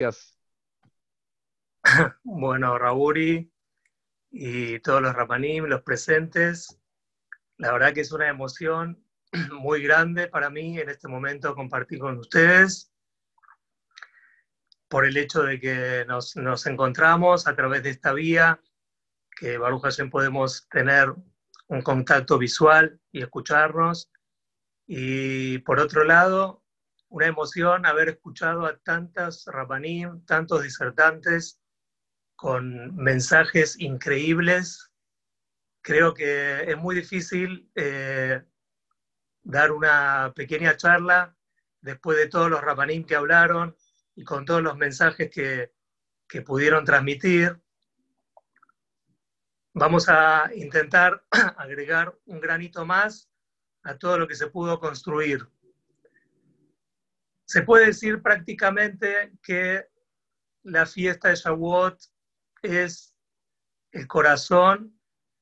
Gracias. Bueno, Raúl y todos los Rapanim, los presentes, la verdad que es una emoción muy grande para mí en este momento compartir con ustedes por el hecho de que nos, nos encontramos a través de esta vía, que Baruch Hashem podemos tener un contacto visual y escucharnos. Y por otro lado, una emoción haber escuchado a tantas rabanim, tantos disertantes con mensajes increíbles. Creo que es muy difícil eh, dar una pequeña charla después de todos los rabanim que hablaron y con todos los mensajes que, que pudieron transmitir. Vamos a intentar agregar un granito más a todo lo que se pudo construir. Se puede decir prácticamente que la fiesta de Shavuot es el corazón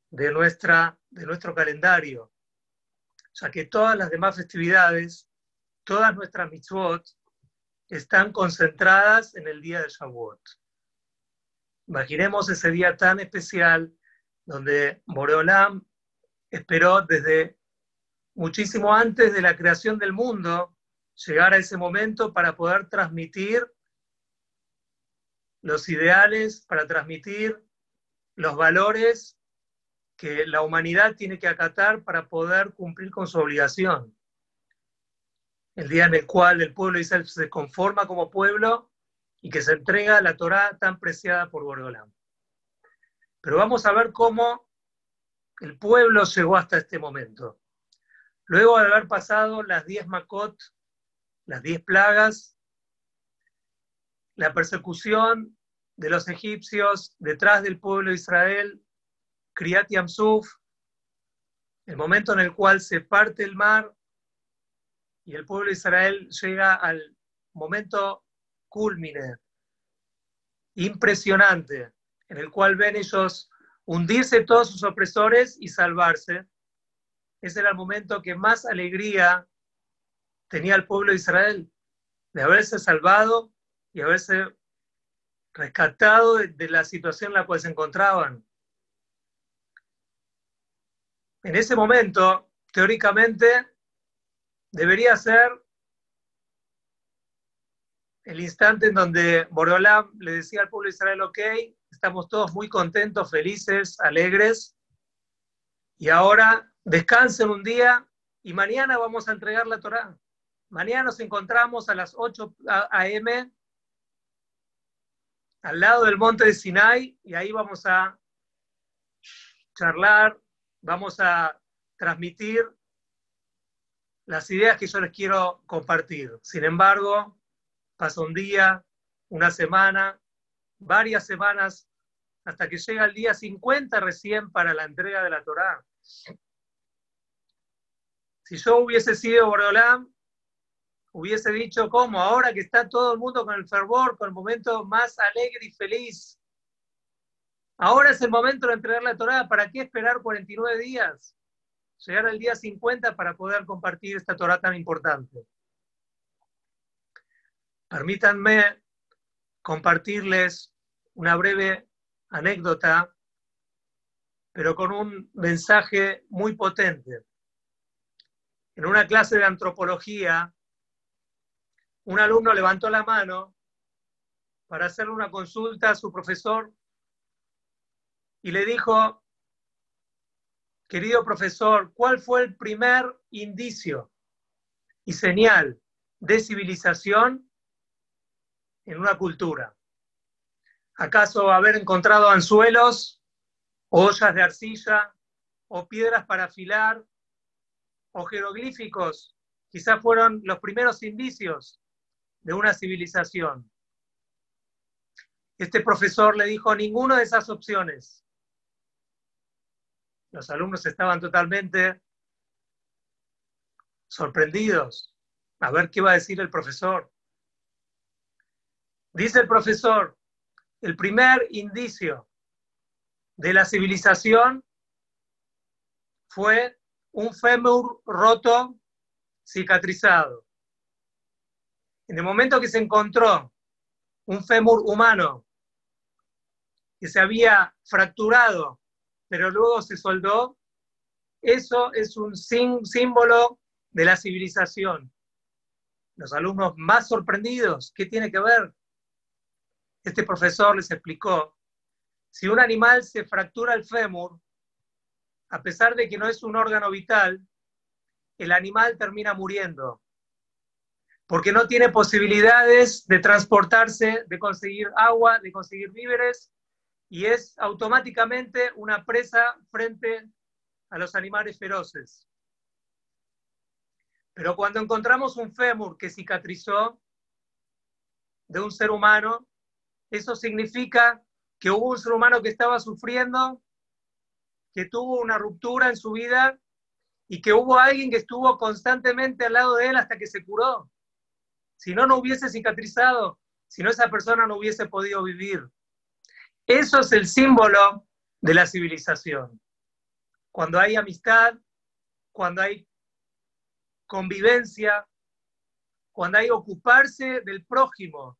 de, nuestra, de nuestro calendario, ya que todas las demás festividades, todas nuestras mitzvot, están concentradas en el día de Shavuot. Imaginemos ese día tan especial donde Boreolam esperó desde muchísimo antes de la creación del mundo llegar a ese momento para poder transmitir los ideales, para transmitir los valores que la humanidad tiene que acatar para poder cumplir con su obligación. El día en el cual el pueblo Israel se conforma como pueblo y que se entrega la Torá tan preciada por Boreolam. Pero vamos a ver cómo el pueblo llegó hasta este momento. Luego de haber pasado las diez Makot, las diez plagas, la persecución de los egipcios detrás del pueblo de Israel, Kriyat Yamsuf, el momento en el cual se parte el mar y el pueblo de Israel llega al momento culmine, impresionante, en el cual ven ellos hundirse todos sus opresores y salvarse. Ese era el momento que más alegría tenía el pueblo de Israel, de haberse salvado y haberse rescatado de, la situación en la cual se encontraban. En ese momento, teóricamente, debería ser el instante en donde Borolam le decía al pueblo de Israel, ok, estamos todos muy contentos, felices, alegres, y ahora descansen un día y mañana vamos a entregar la Torá. Mañana nos encontramos a las 8 a.m. al lado del monte de Sinai y ahí vamos a charlar, vamos a transmitir las ideas que yo les quiero compartir. Sin embargo, pasa un día, una semana, varias semanas, hasta que llega el día 50 recién para la entrega de la Torá. Si yo hubiese sido Borolam, hubiese dicho, ¿cómo? Ahora que está todo el mundo con el fervor, con el momento más alegre y feliz. Ahora es el momento de entregar la Torá. ¿Para qué esperar 49 días? Llegar al día 50 para poder compartir esta Torá tan importante. Permítanme compartirles una breve anécdota, pero con un mensaje muy potente. En una clase de antropología, un alumno levantó la mano para hacerle una consulta a su profesor y le dijo, querido profesor, ¿cuál fue el primer indicio y señal de civilización en una cultura? ¿Acaso haber encontrado anzuelos, ollas de arcilla, o piedras para afilar, o jeroglíficos? Quizás fueron los primeros indicios de una civilización. Este profesor le dijo ninguna de esas opciones. Los alumnos estaban totalmente sorprendidos a ver qué va a decir el profesor. Dice el profesor, el primer indicio de la civilización fue un fémur roto, cicatrizado. En el momento que se encontró un fémur humano que se había fracturado, pero luego se soldó, eso es un símbolo de la civilización. Los alumnos más sorprendidos, ¿qué tiene que ver? Este profesor les explicó, si un animal se fractura el fémur, a pesar de que no es un órgano vital, el animal termina muriendo, porque no tiene posibilidades de transportarse, de conseguir agua, de conseguir víveres, y es automáticamente una presa frente a los animales feroces. Pero cuando encontramos un fémur que cicatrizó de un ser humano, eso significa que hubo un ser humano que estaba sufriendo, que tuvo una ruptura en su vida y que hubo alguien que estuvo constantemente al lado de él hasta que se curó. Si no, no hubiese cicatrizado, si no, esa persona no hubiese podido vivir. Eso es el símbolo de la civilización. Cuando hay amistad, cuando hay convivencia, cuando hay ocuparse del prójimo,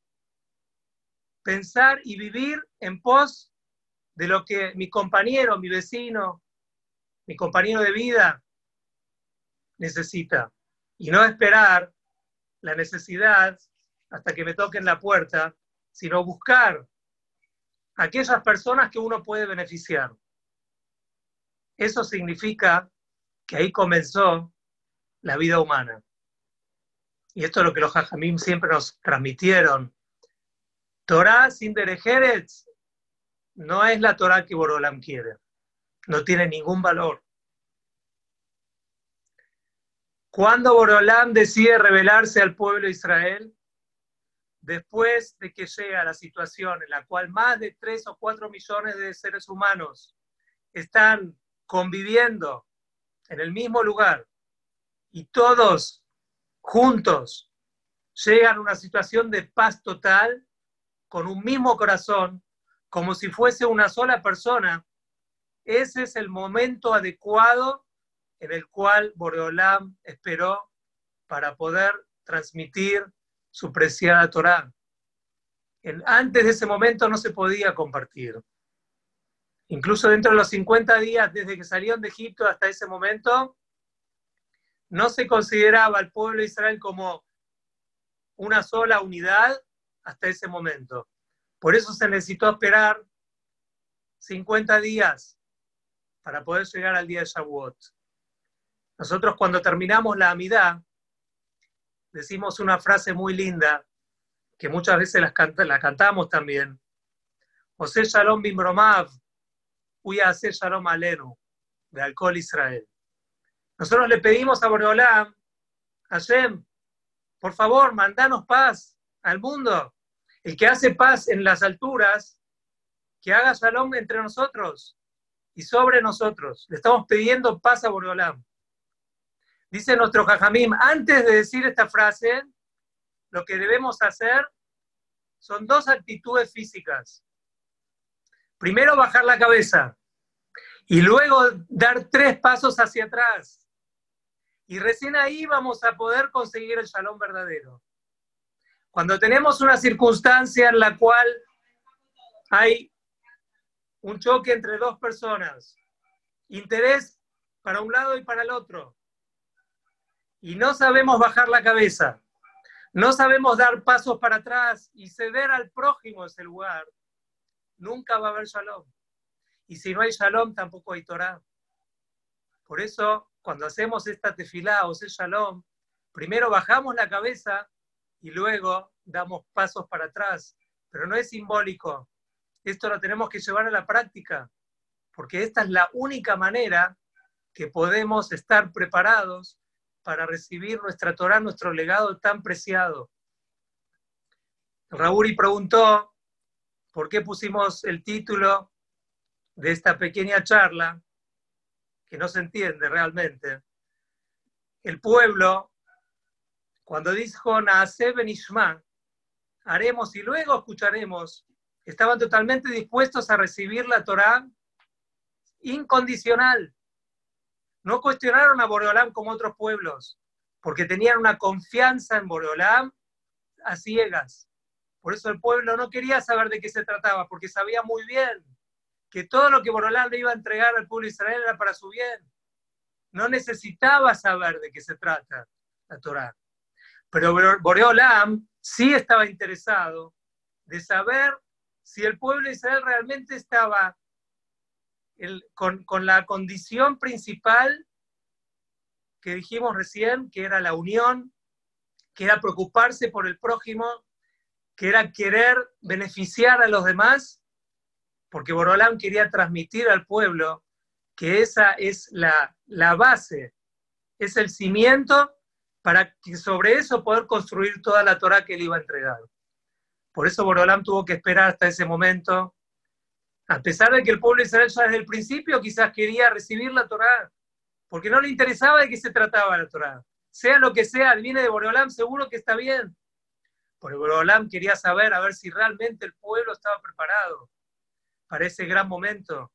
pensar y vivir en pos de lo que mi compañero, mi vecino, mi compañero de vida necesita. Y no esperar la necesidad hasta que me toquen la puerta, sino buscar aquellas personas que uno puede beneficiar. Eso significa que ahí comenzó la vida humana. Y esto es lo que los hajamim siempre nos transmitieron. Torah sin derejeres no es la Torah que Borolam quiere. No tiene ningún valor. Cuando Borolam decide revelarse al pueblo de Israel, después de que llega la situación en la cual más de 3 o 4 millones de seres humanos están conviviendo en el mismo lugar y todos juntos llegan a una situación de paz total, con un mismo corazón, como si fuese una sola persona, ese es el momento adecuado en el cual Boreolam esperó para poder transmitir su preciada Torá. antes de ese momento no se podía compartir. Incluso dentro de los 50 días desde que salieron de Egipto hasta ese momento, no se consideraba al pueblo de Israel como una sola unidad hasta ese momento. Por eso se necesitó esperar 50 días para poder llegar al día de Shavuot. Nosotros cuando terminamos la amidad, decimos una frase muy linda, que muchas veces la, cantamos también. José Shalom Bimromav, Uya hacer Shalom Alenu, de Alcohol Israel. Nosotros le pedimos a Boreolam, Hashem, por favor, mandanos paz al mundo. El que hace paz en las alturas, que haga shalom entre nosotros y sobre nosotros. Le estamos pidiendo paz a Boreolam. Dice nuestro Jajamim, antes de decir esta frase, lo que debemos hacer son dos actitudes físicas. Primero, bajar la cabeza y luego dar tres pasos hacia atrás. Y recién ahí vamos a poder conseguir el shalom verdadero. Cuando tenemos una circunstancia en la cual hay un choque entre dos personas, interés para un lado y para el otro, y no sabemos bajar la cabeza, no sabemos dar pasos para atrás y ceder al prójimo ese lugar, nunca va a haber shalom. Y si no hay shalom, tampoco hay Torah. Por eso, cuando hacemos esta tefilá o ese shalom, primero bajamos la cabeza y luego damos pasos para atrás. Pero no es simbólico. Esto lo tenemos que llevar a la práctica, porque esta es la única manera que podemos estar preparados para recibir nuestra Torah, nuestro legado tan preciado. Raúl preguntó por qué pusimos el título de esta pequeña charla, que no se entiende realmente. El pueblo, cuando dijo Naase Benishma, haremos y luego escucharemos, estaban totalmente dispuestos a recibir la Torah incondicional, no cuestionaron a Boreolam como otros pueblos, porque tenían una confianza en Boreolam a ciegas. Por eso el pueblo no quería saber de qué se trataba, porque sabía muy bien que todo lo que Borolán le iba a entregar al pueblo de Israel era para su bien. No necesitaba saber de qué se trata la Torá. Pero Boreolam sí estaba interesado de saber si el pueblo de Israel realmente estaba con, con la condición principal que dijimos recién, que era la unión, que era preocuparse por el prójimo, que era querer beneficiar a los demás, porque Borolán quería transmitir al pueblo que esa es la, la base, es el cimiento para que sobre eso poder construir toda la Torah que él iba a entregar. Por eso Borolam tuvo que esperar hasta ese momento, a pesar de que el pueblo de Israel ya desde el principio quizás quería recibir la Torah, porque no le interesaba de qué se trataba la Torah. Sea lo que sea, viene de Borolam, seguro que está bien. Porque Borolam quería saber a ver si realmente el pueblo estaba preparado para ese gran momento.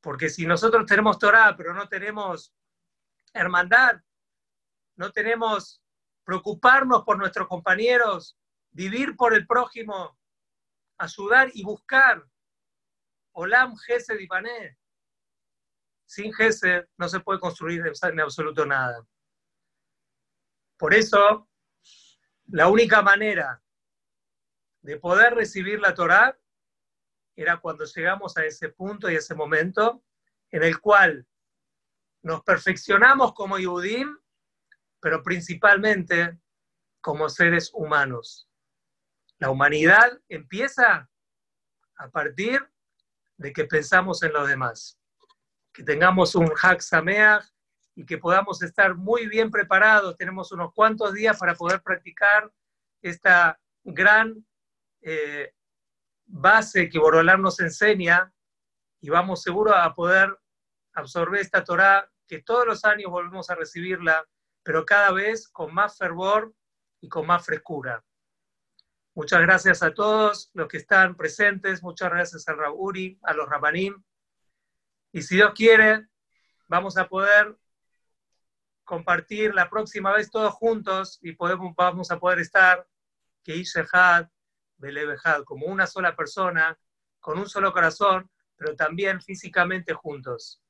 Porque si nosotros tenemos Torah, pero no tenemos hermandad, no tenemos preocuparnos por nuestros compañeros, vivir por el prójimo, ayudar y buscar. Olam Gesed y. Sin Gesed no se puede construir en absoluto nada. Por eso, la única manera de poder recibir la Torá era cuando llegamos a ese punto y ese momento en el cual nos perfeccionamos como Yudim, pero principalmente como seres humanos. La humanidad empieza a partir de que pensamos en los demás. Que tengamos un Hak Sameach y que podamos estar muy bien preparados. Tenemos unos cuantos días para poder practicar esta gran eh, base que Borolán nos enseña y vamos seguro a poder absorber esta Torah que todos los años volvemos a recibirla, pero cada vez con más fervor y con más frescura. Muchas gracias a todos los que están presentes, muchas gracias al Raúri, a los Rabanim. Y si Dios quiere, vamos a poder compartir la próxima vez todos juntos y podemos, vamos a poder estar que Belebehad, como una sola persona, con un solo corazón, pero también físicamente juntos.